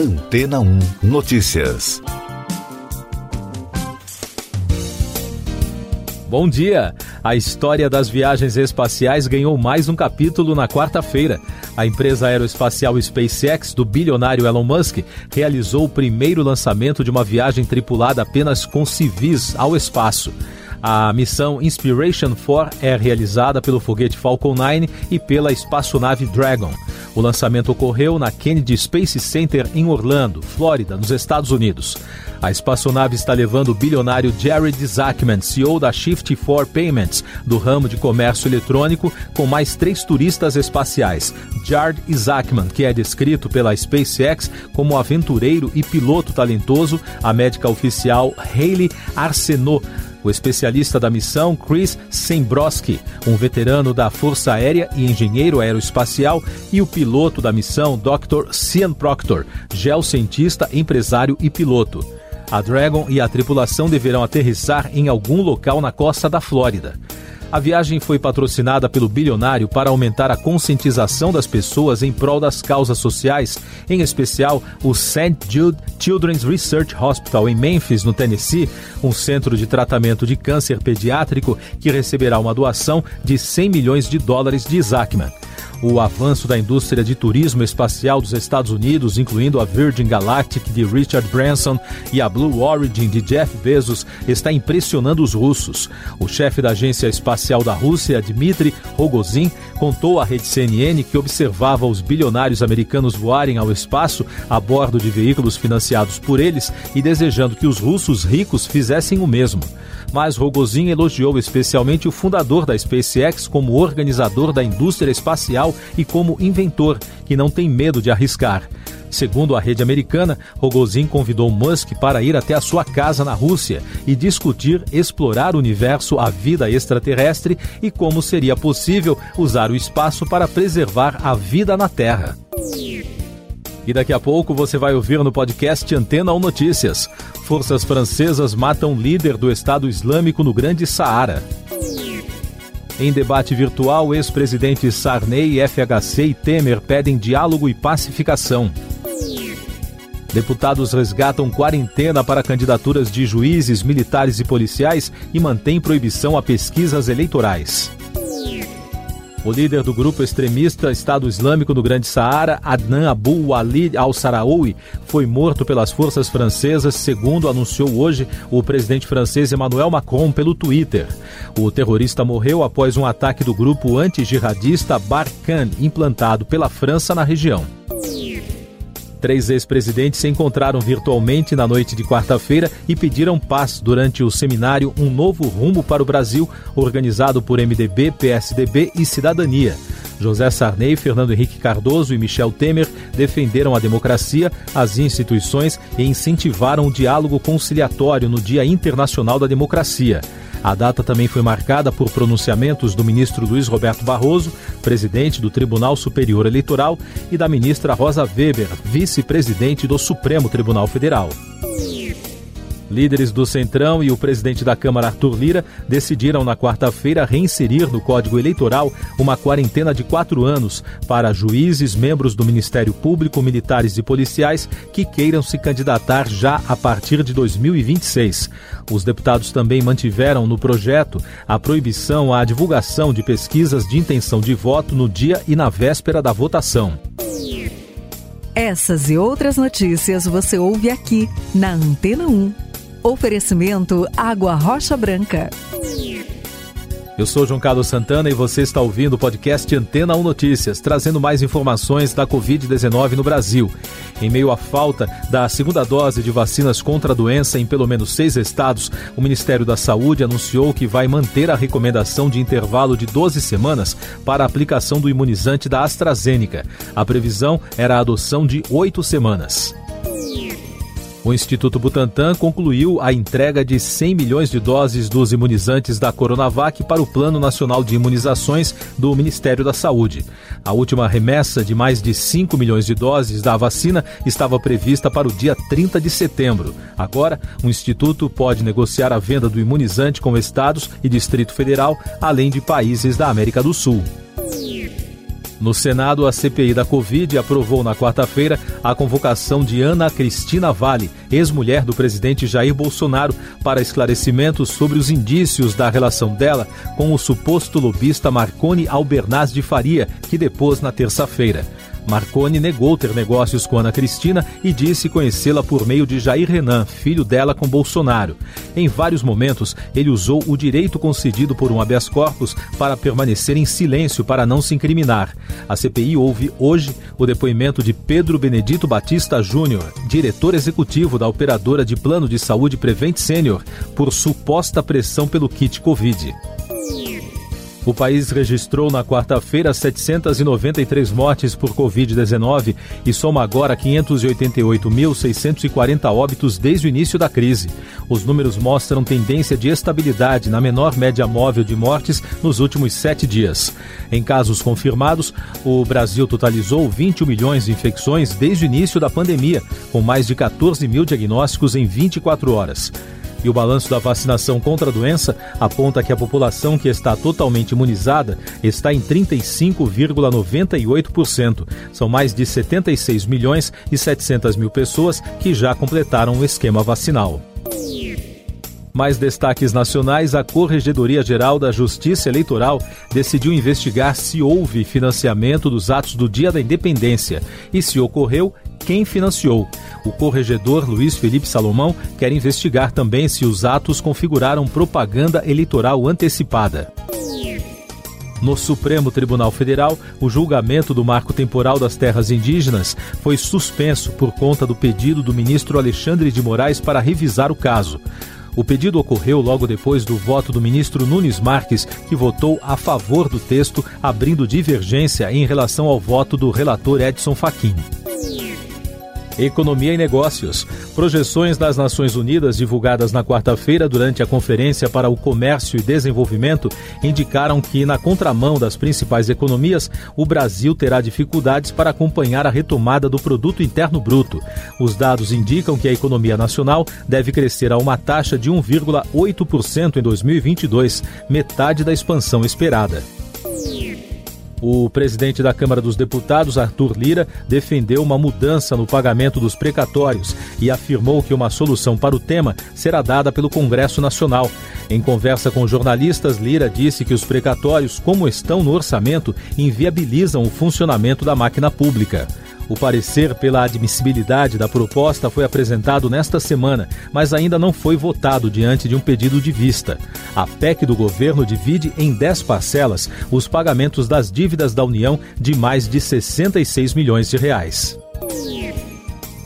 Antena 1 Notícias. Bom dia! A história das viagens espaciais ganhou mais um capítulo na quarta-feira. A empresa aeroespacial SpaceX, do bilionário Elon Musk, realizou o primeiro lançamento de uma viagem tripulada apenas com civis ao espaço. A missão Inspiration 4 é realizada pelo foguete Falcon 9 e pela espaçonave Dragon. O lançamento ocorreu na Kennedy Space Center em Orlando, Flórida, nos Estados Unidos. A espaçonave está levando o bilionário Jared Isaacman, CEO da Shift4 Payments, do ramo de comércio eletrônico, com mais três turistas espaciais. Jared Isaacman, que é descrito pela SpaceX como aventureiro e piloto talentoso, a médica oficial Hayley Arsenault, o especialista da missão, Chris Sembroski, um veterano da Força Aérea e engenheiro aeroespacial, e o piloto da missão, Dr. Cian Proctor, geocientista, empresário e piloto. A Dragon e a tripulação deverão aterrissar em algum local na costa da Flórida. A viagem foi patrocinada pelo bilionário para aumentar a conscientização das pessoas em prol das causas sociais, em especial o St. Jude Children's Research Hospital em Memphis, no Tennessee, um centro de tratamento de câncer pediátrico que receberá uma doação de 100 milhões de dólares de Isaacman. O avanço da indústria de turismo espacial dos Estados Unidos, incluindo a Virgin Galactic de Richard Branson e a Blue Origin de Jeff Bezos, está impressionando os russos. O chefe da Agência Espacial da Rússia, Dmitry Rogozin, contou à rede CNN que observava os bilionários americanos voarem ao espaço a bordo de veículos financiados por eles e desejando que os russos ricos fizessem o mesmo mas Rogozin elogiou especialmente o fundador da SpaceX como organizador da indústria espacial e como inventor, que não tem medo de arriscar. Segundo a rede americana, Rogozin convidou Musk para ir até a sua casa na Rússia e discutir explorar o universo, a vida extraterrestre e como seria possível usar o espaço para preservar a vida na Terra. E daqui a pouco você vai ouvir no podcast Antena ou Notícias. Forças francesas matam líder do Estado Islâmico no Grande Saara. Em debate virtual, ex-presidente Sarney, FHC e Temer pedem diálogo e pacificação. Deputados resgatam quarentena para candidaturas de juízes, militares e policiais e mantêm proibição a pesquisas eleitorais. O líder do grupo extremista Estado Islâmico no Grande Saara, Adnan Abu Walid al-Saraoui, foi morto pelas forças francesas, segundo anunciou hoje o presidente francês Emmanuel Macron pelo Twitter. O terrorista morreu após um ataque do grupo anti-jihadista Barkhane, implantado pela França na região. Três ex-presidentes se encontraram virtualmente na noite de quarta-feira e pediram paz durante o seminário Um Novo Rumo para o Brasil, organizado por MDB, PSDB e Cidadania. José Sarney, Fernando Henrique Cardoso e Michel Temer defenderam a democracia, as instituições e incentivaram o diálogo conciliatório no Dia Internacional da Democracia. A data também foi marcada por pronunciamentos do ministro Luiz Roberto Barroso, presidente do Tribunal Superior Eleitoral, e da ministra Rosa Weber, vice-presidente do Supremo Tribunal Federal. Líderes do Centrão e o presidente da Câmara, Arthur Lira, decidiram na quarta-feira reinserir no Código Eleitoral uma quarentena de quatro anos para juízes, membros do Ministério Público, militares e policiais que queiram se candidatar já a partir de 2026. Os deputados também mantiveram no projeto a proibição à divulgação de pesquisas de intenção de voto no dia e na véspera da votação. Essas e outras notícias você ouve aqui na Antena 1. Oferecimento Água Rocha Branca. Eu sou João Carlos Santana e você está ouvindo o podcast Antena 1 Notícias, trazendo mais informações da Covid-19 no Brasil. Em meio à falta da segunda dose de vacinas contra a doença em pelo menos seis estados, o Ministério da Saúde anunciou que vai manter a recomendação de intervalo de 12 semanas para a aplicação do imunizante da AstraZeneca. A previsão era a adoção de oito semanas. O Instituto Butantan concluiu a entrega de 100 milhões de doses dos imunizantes da Coronavac para o Plano Nacional de Imunizações do Ministério da Saúde. A última remessa de mais de 5 milhões de doses da vacina estava prevista para o dia 30 de setembro. Agora, o Instituto pode negociar a venda do imunizante com estados e Distrito Federal, além de países da América do Sul. No Senado, a CPI da Covid aprovou na quarta-feira a convocação de Ana Cristina Vale, ex-mulher do presidente Jair Bolsonaro, para esclarecimentos sobre os indícios da relação dela com o suposto lobista Marconi Albernaz de Faria, que depôs na terça-feira. Marconi negou ter negócios com Ana Cristina e disse conhecê-la por meio de Jair Renan, filho dela com Bolsonaro. Em vários momentos, ele usou o direito concedido por um habeas corpus para permanecer em silêncio para não se incriminar. A CPI ouve hoje o depoimento de Pedro Benedito Batista Júnior, diretor executivo da operadora de plano de saúde Prevent Senior, por suposta pressão pelo kit Covid. O país registrou na quarta-feira 793 mortes por Covid-19 e soma agora 588.640 óbitos desde o início da crise. Os números mostram tendência de estabilidade na menor média móvel de mortes nos últimos sete dias. Em casos confirmados, o Brasil totalizou 21 milhões de infecções desde o início da pandemia, com mais de 14 mil diagnósticos em 24 horas. E o balanço da vacinação contra a doença aponta que a população que está totalmente imunizada está em 35,98%. São mais de 76 milhões e 700 mil pessoas que já completaram o esquema vacinal. Mais destaques nacionais: a Corregedoria Geral da Justiça Eleitoral decidiu investigar se houve financiamento dos atos do Dia da Independência e, se ocorreu, quem financiou. O corregedor Luiz Felipe Salomão quer investigar também se os atos configuraram propaganda eleitoral antecipada. No Supremo Tribunal Federal, o julgamento do marco temporal das terras indígenas foi suspenso por conta do pedido do ministro Alexandre de Moraes para revisar o caso. O pedido ocorreu logo depois do voto do ministro Nunes Marques, que votou a favor do texto, abrindo divergência em relação ao voto do relator Edson Fachin. Economia e Negócios. Projeções das Nações Unidas divulgadas na quarta-feira durante a Conferência para o Comércio e Desenvolvimento indicaram que, na contramão das principais economias, o Brasil terá dificuldades para acompanhar a retomada do produto interno bruto. Os dados indicam que a economia nacional deve crescer a uma taxa de 1,8% em 2022, metade da expansão esperada. O presidente da Câmara dos Deputados, Arthur Lira, defendeu uma mudança no pagamento dos precatórios e afirmou que uma solução para o tema será dada pelo Congresso Nacional. Em conversa com jornalistas, Lira disse que os precatórios, como estão no orçamento, inviabilizam o funcionamento da máquina pública. O parecer pela admissibilidade da proposta foi apresentado nesta semana, mas ainda não foi votado diante de um pedido de vista. A PEC do governo divide em 10 parcelas os pagamentos das dívidas da União de mais de 66 milhões de reais.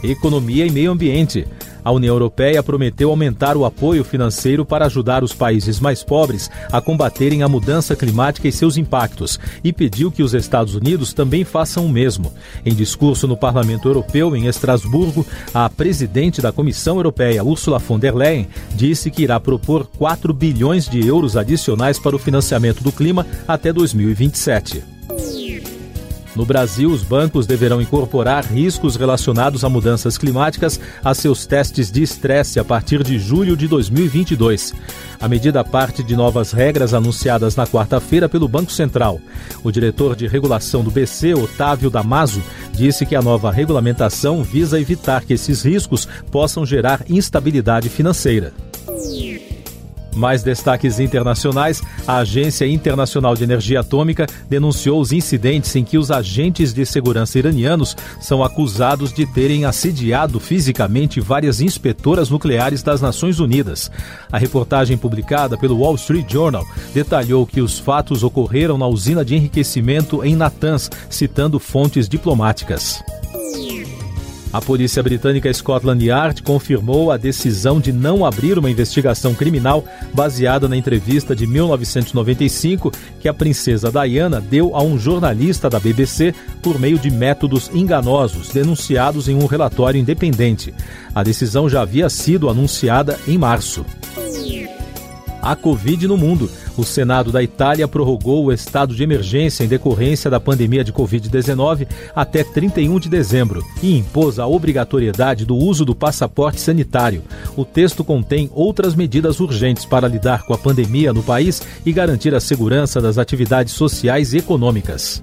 Economia e Meio Ambiente. A União Europeia prometeu aumentar o apoio financeiro para ajudar os países mais pobres a combaterem a mudança climática e seus impactos e pediu que os Estados Unidos também façam o mesmo. Em discurso no Parlamento Europeu, em Estrasburgo, a presidente da Comissão Europeia, Ursula von der Leyen, disse que irá propor 4 bilhões de euros adicionais para o financiamento do clima até 2027. No Brasil, os bancos deverão incorporar riscos relacionados a mudanças climáticas a seus testes de estresse a partir de julho de 2022. A medida parte de novas regras anunciadas na quarta-feira pelo Banco Central. O diretor de regulação do BC, Otávio Damaso, disse que a nova regulamentação visa evitar que esses riscos possam gerar instabilidade financeira. Mais destaques internacionais: a Agência Internacional de Energia Atômica denunciou os incidentes em que os agentes de segurança iranianos são acusados de terem assediado fisicamente várias inspetoras nucleares das Nações Unidas. A reportagem publicada pelo Wall Street Journal detalhou que os fatos ocorreram na usina de enriquecimento em Natanz, citando fontes diplomáticas. A polícia britânica Scotland Yard confirmou a decisão de não abrir uma investigação criminal baseada na entrevista de 1995 que a princesa Diana deu a um jornalista da BBC por meio de métodos enganosos denunciados em um relatório independente. A decisão já havia sido anunciada em março. A Covid no mundo. O Senado da Itália prorrogou o estado de emergência em decorrência da pandemia de Covid-19 até 31 de dezembro e impôs a obrigatoriedade do uso do passaporte sanitário. O texto contém outras medidas urgentes para lidar com a pandemia no país e garantir a segurança das atividades sociais e econômicas.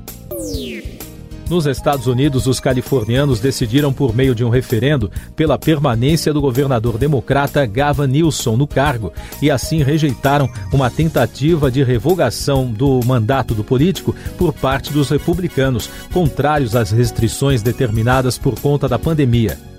Nos Estados Unidos, os californianos decidiram por meio de um referendo pela permanência do governador democrata Gavin Newsom no cargo e assim rejeitaram uma tentativa de revogação do mandato do político por parte dos republicanos, contrários às restrições determinadas por conta da pandemia.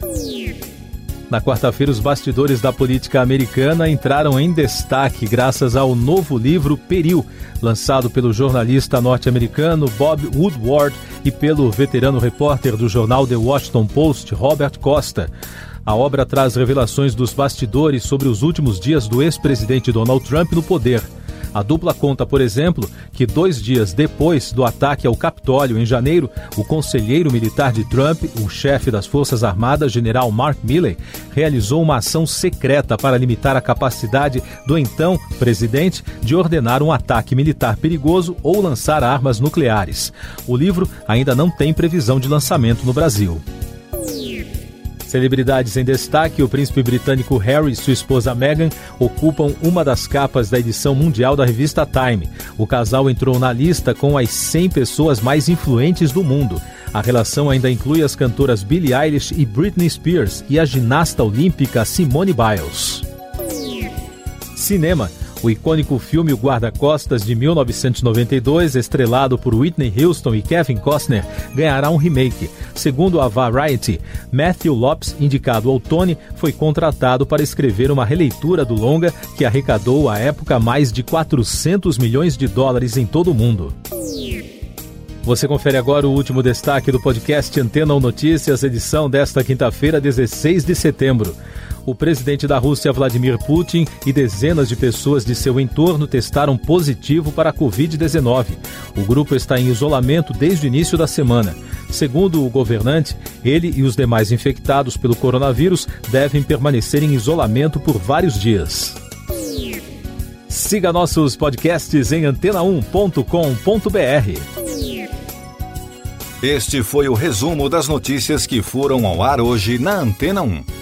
Na quarta-feira, os bastidores da política americana entraram em destaque graças ao novo livro Peril, lançado pelo jornalista norte-americano Bob Woodward e pelo veterano repórter do jornal The Washington Post, Robert Costa. A obra traz revelações dos bastidores sobre os últimos dias do ex-presidente Donald Trump no poder. A dupla conta, por exemplo, que dois dias depois do ataque ao Capitólio em janeiro, o conselheiro militar de Trump, o chefe das Forças Armadas, general Mark Milley, realizou uma ação secreta para limitar a capacidade do então presidente de ordenar um ataque militar perigoso ou lançar armas nucleares. O livro ainda não tem previsão de lançamento no Brasil. Celebridades em destaque, o príncipe britânico Harry e sua esposa Meghan ocupam uma das capas da edição mundial da revista Time. O casal entrou na lista com as 100 pessoas mais influentes do mundo. A relação ainda inclui as cantoras Billie Eilish e Britney Spears e a ginasta olímpica Simone Biles. Cinema. O icônico filme O Guarda-Costas de 1992, estrelado por Whitney Houston e Kevin Costner, ganhará um remake. Segundo a Variety, Matthew Lopes, indicado ao Tony, foi contratado para escrever uma releitura do longa que arrecadou à época mais de 400 milhões de dólares em todo o mundo. Você confere agora o último destaque do podcast Antena ou Notícias, edição desta quinta-feira, 16 de setembro o presidente da Rússia, Vladimir Putin, e dezenas de pessoas de seu entorno testaram positivo para a Covid-19. O grupo está em isolamento desde o início da semana. Segundo o governante, ele e os demais infectados pelo coronavírus devem permanecer em isolamento por vários dias. Siga nossos podcasts em antena1.com.br. Este foi o resumo das notícias que foram ao ar hoje na Antena 1.